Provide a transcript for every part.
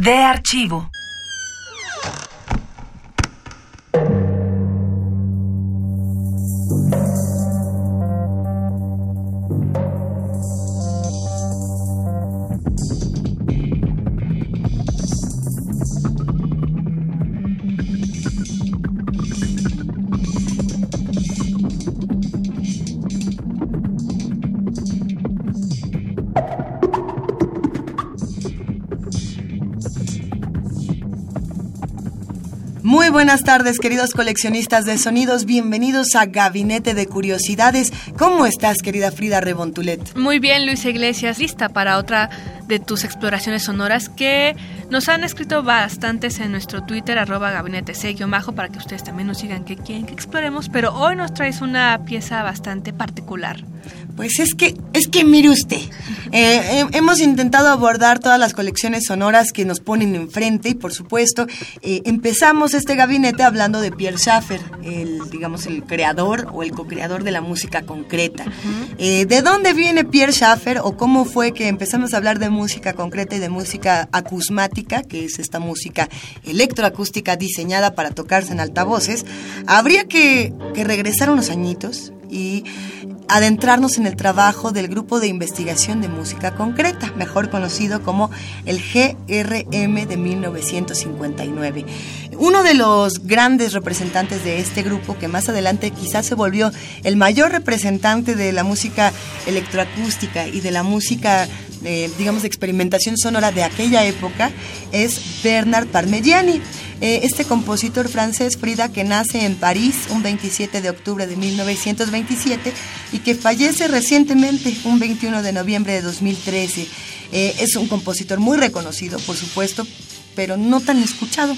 De archivo. Muy buenas tardes, queridos coleccionistas de sonidos. Bienvenidos a Gabinete de Curiosidades. ¿Cómo estás, querida Frida Rebontulet? Muy bien, Luisa Iglesias, lista para otra de tus exploraciones sonoras que nos han escrito bastantes en nuestro Twitter, arroba gabinete bajo para que ustedes también nos sigan que quieren que exploremos, pero hoy nos traes una pieza bastante particular. Pues es que, es que mire usted, eh, he- hemos intentado abordar todas las colecciones sonoras que nos ponen enfrente y por supuesto eh, empezamos este gabinete hablando de Pierre Schaeffer, el, digamos, el creador o el co-creador de la música concreta. Eh, ¿De dónde viene Pierre Schaeffer o cómo fue que empezamos a hablar de música concreta y de música acusmática, que es esta música electroacústica diseñada para tocarse en altavoces? Habría que, que regresar unos añitos y adentrarnos en el trabajo del Grupo de Investigación de Música Concreta, mejor conocido como el GRM de 1959. Uno de los grandes representantes de este grupo, que más adelante quizás se volvió el mayor representante de la música electroacústica y de la música, eh, digamos, de experimentación sonora de aquella época, es Bernard Parmigiani. Eh, este compositor francés, Frida, que nace en París un 27 de octubre de 1927 y que fallece recientemente un 21 de noviembre de 2013. Eh, es un compositor muy reconocido, por supuesto, pero no tan escuchado.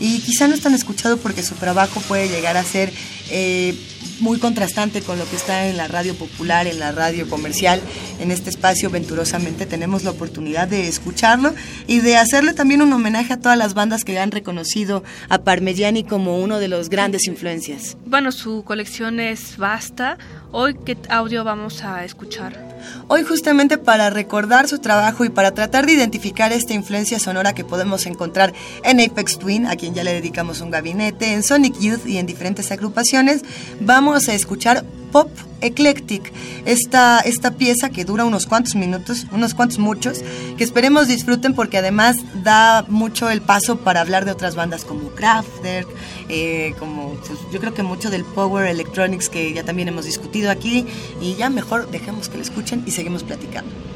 Y quizá no es tan escuchado porque su trabajo puede llegar a ser eh, muy contrastante con lo que está en la radio popular, en la radio comercial. En este espacio, venturosamente, tenemos la oportunidad de escucharlo y de hacerle también un homenaje a todas las bandas que han reconocido a Parmigiani como uno de los grandes influencias. Bueno, su colección es vasta. Hoy, ¿qué audio vamos a escuchar? Hoy justamente para recordar su trabajo y para tratar de identificar esta influencia sonora que podemos encontrar en Apex Twin, a quien ya le dedicamos un gabinete, en Sonic Youth y en diferentes agrupaciones, vamos a escuchar Pop Eclectic, esta, esta pieza que dura unos cuantos minutos, unos cuantos muchos, que esperemos disfruten porque además da mucho el paso para hablar de otras bandas como Kraftwerk, eh, como pues, yo creo que mucho del Power Electronics que ya también hemos discutido aquí y ya mejor dejemos que lo escuchen y seguimos platicando.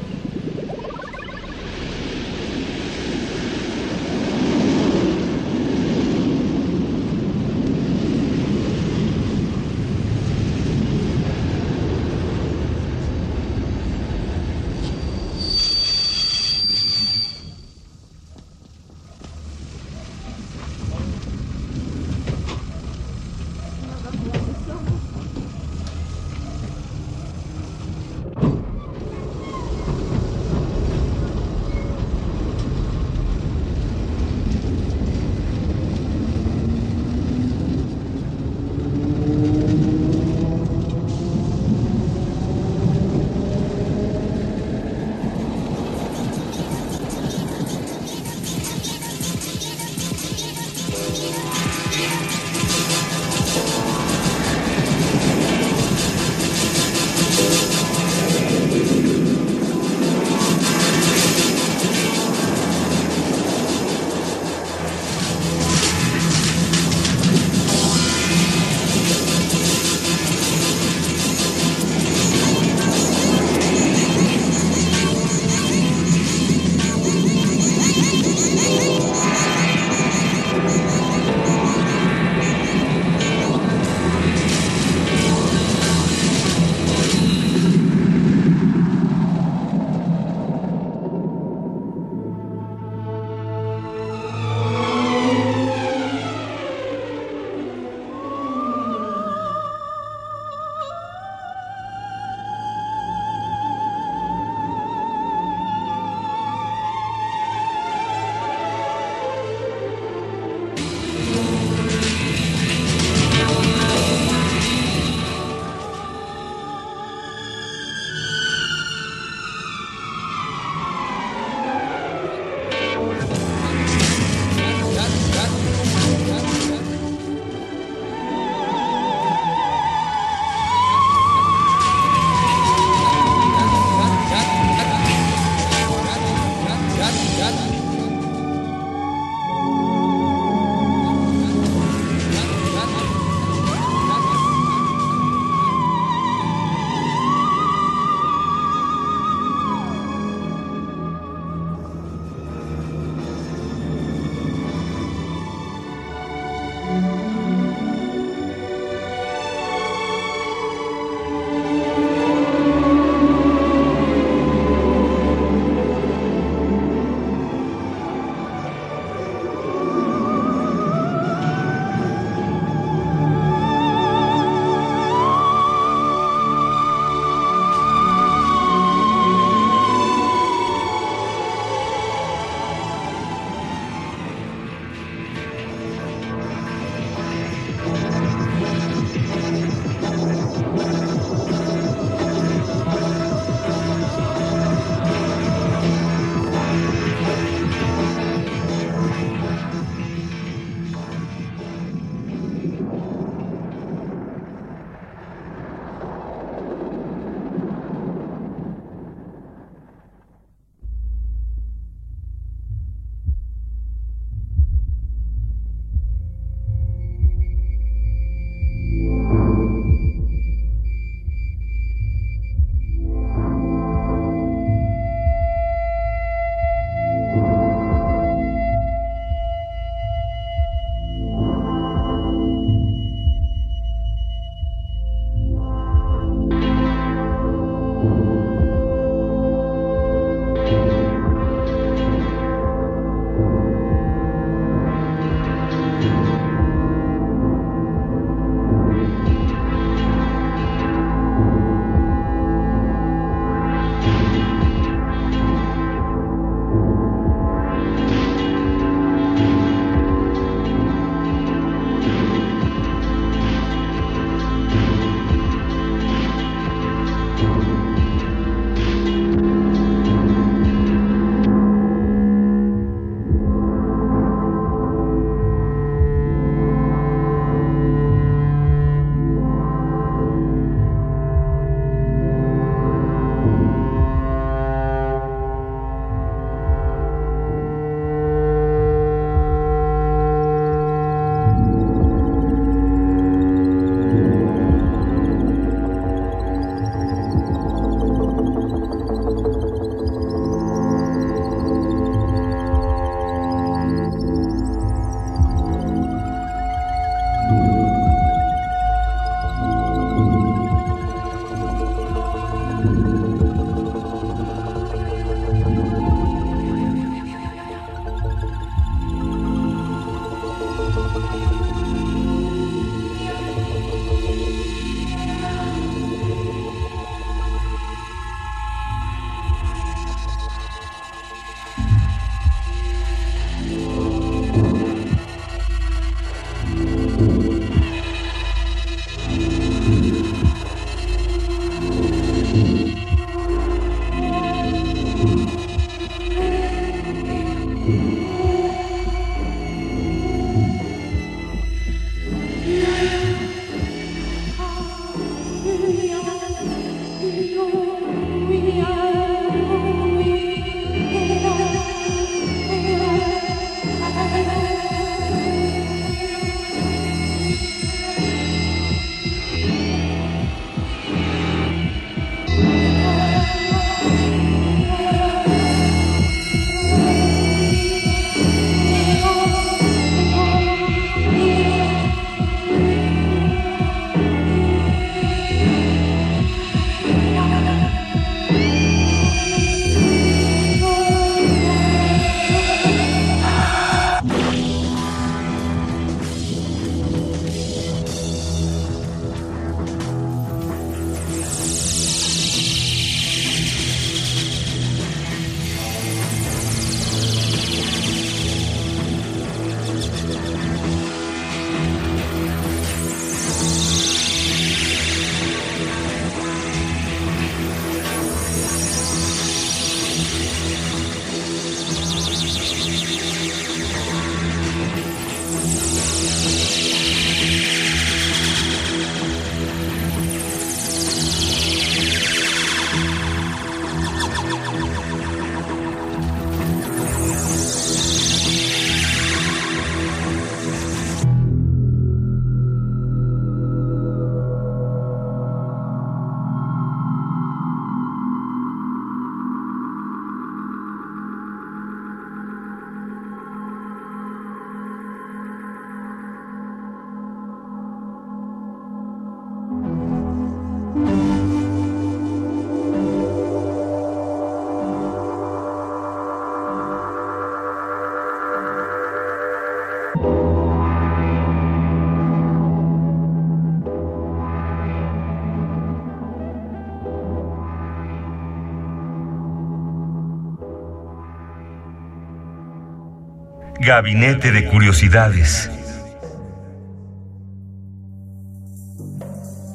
Gabinete de Curiosidades.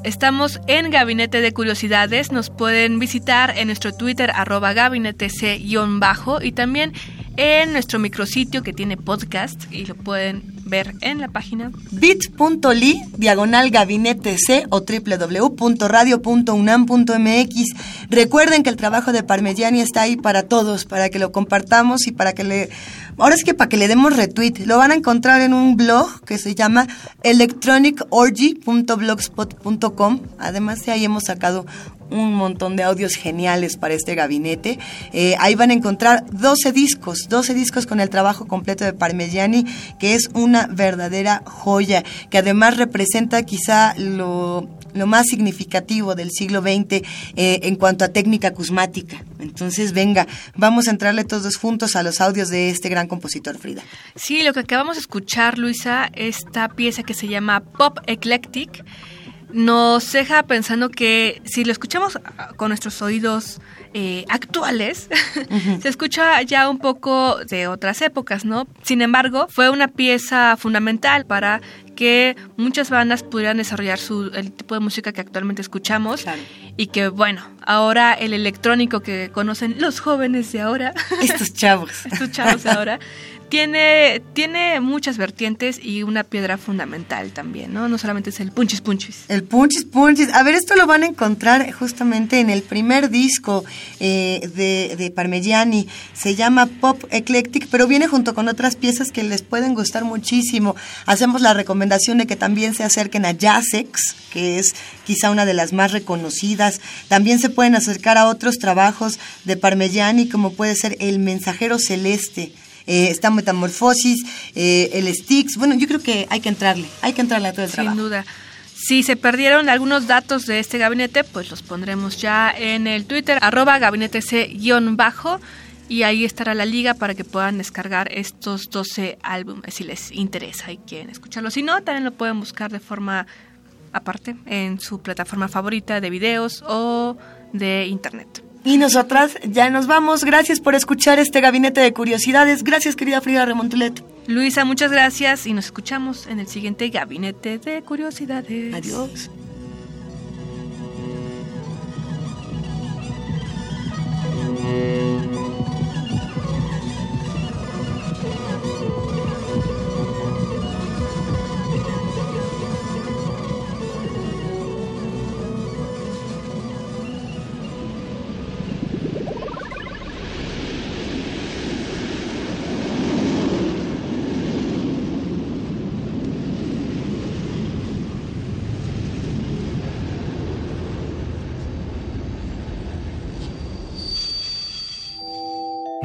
Estamos en Gabinete de Curiosidades. Nos pueden visitar en nuestro Twitter, arroba gabinete c-bajo, y también en nuestro micrositio que tiene podcast y lo pueden ver en la página bit.ly diagonal gabinete C o www.radio.unam.mx. Recuerden que el trabajo de Parmigiani está ahí para todos, para que lo compartamos y para que le ahora es que para que le demos retweet. Lo van a encontrar en un blog que se llama electronicorgy.blogspot.com. Además de ahí hemos sacado un montón de audios geniales para este gabinete. Eh, ahí van a encontrar 12 discos, 12 discos con el trabajo completo de Parmigiani, que es una verdadera joya, que además representa quizá lo, más significativo del siglo XX eh, en cuanto a técnica cusmática. Entonces, venga, vamos a entrarle todos juntos a los audios de este gran compositor Frida. Sí, lo que acabamos de escuchar, Luisa, esta pieza que se llama Pop Eclectic, nos deja pensando que si lo escuchamos con nuestros oídos eh, actuales, se escucha ya un poco de otras épocas, ¿no? Sin embargo, fue una pieza fundamental para que muchas bandas pudieran desarrollar su, el tipo de música que actualmente escuchamos y que bueno, ahora el electrónico que conocen los jóvenes de ahora, estos chavos, estos chavos de ahora, tiene, tiene muchas vertientes y una piedra fundamental también, ¿no? No solamente es el punchis punchis. El punchis punchis. A ver, esto lo van a encontrar justamente en el primer disco eh, de, de Parmigiani. Se llama Pop Eclectic, pero viene junto con otras piezas que les pueden gustar muchísimo. Hacemos la recomendación de que también se acerquen a Jazzex, que es quizá una de las más reconocidas. También se pueden acercar a otros trabajos de Parmigiani, como puede ser El Mensajero Celeste eh, está Metamorfosis, eh, el Sticks. Bueno, yo creo que hay que entrarle, hay que entrarle a todo el trabajo. Sin duda. Si se perdieron algunos datos de este gabinete, pues los pondremos ya en el Twitter, arroba gabinete C-bajo, y ahí estará la liga para que puedan descargar estos 12 álbumes si les interesa y quieren escucharlos. Si no, también lo pueden buscar de forma aparte en su plataforma favorita de videos o de internet. Y nosotras ya nos vamos. Gracias por escuchar este gabinete de curiosidades. Gracias, querida Frida Remontulet. Luisa, muchas gracias y nos escuchamos en el siguiente gabinete de curiosidades. Adiós.